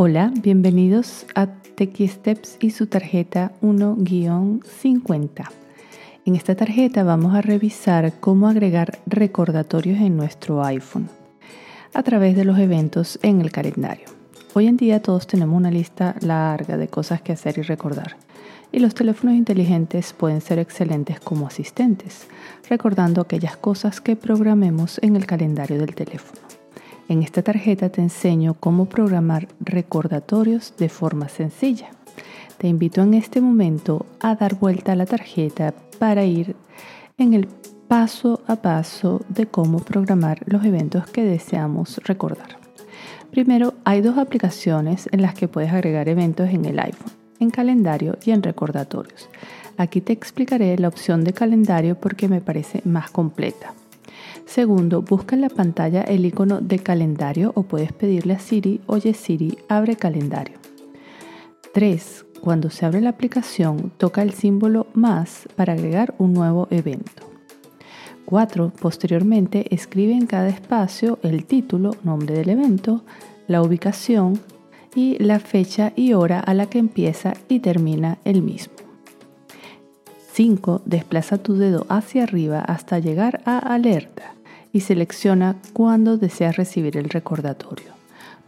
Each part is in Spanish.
Hola, bienvenidos a Techie Steps y su tarjeta 1-50. En esta tarjeta vamos a revisar cómo agregar recordatorios en nuestro iPhone a través de los eventos en el calendario. Hoy en día todos tenemos una lista larga de cosas que hacer y recordar. Y los teléfonos inteligentes pueden ser excelentes como asistentes, recordando aquellas cosas que programemos en el calendario del teléfono. En esta tarjeta te enseño cómo programar recordatorios de forma sencilla. Te invito en este momento a dar vuelta a la tarjeta para ir en el paso a paso de cómo programar los eventos que deseamos recordar. Primero, hay dos aplicaciones en las que puedes agregar eventos en el iPhone, en calendario y en recordatorios. Aquí te explicaré la opción de calendario porque me parece más completa. Segundo, busca en la pantalla el icono de calendario o puedes pedirle a Siri, oye Siri, abre calendario. 3. Cuando se abre la aplicación, toca el símbolo más para agregar un nuevo evento. 4. Posteriormente, escribe en cada espacio el título, nombre del evento, la ubicación y la fecha y hora a la que empieza y termina el mismo. 5. Desplaza tu dedo hacia arriba hasta llegar a alerta y selecciona cuándo deseas recibir el recordatorio.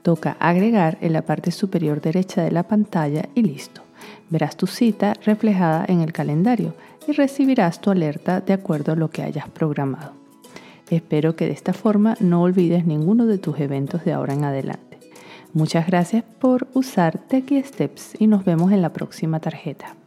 Toca agregar en la parte superior derecha de la pantalla y listo. Verás tu cita reflejada en el calendario y recibirás tu alerta de acuerdo a lo que hayas programado. Espero que de esta forma no olvides ninguno de tus eventos de ahora en adelante. Muchas gracias por usar Techie Steps y nos vemos en la próxima tarjeta.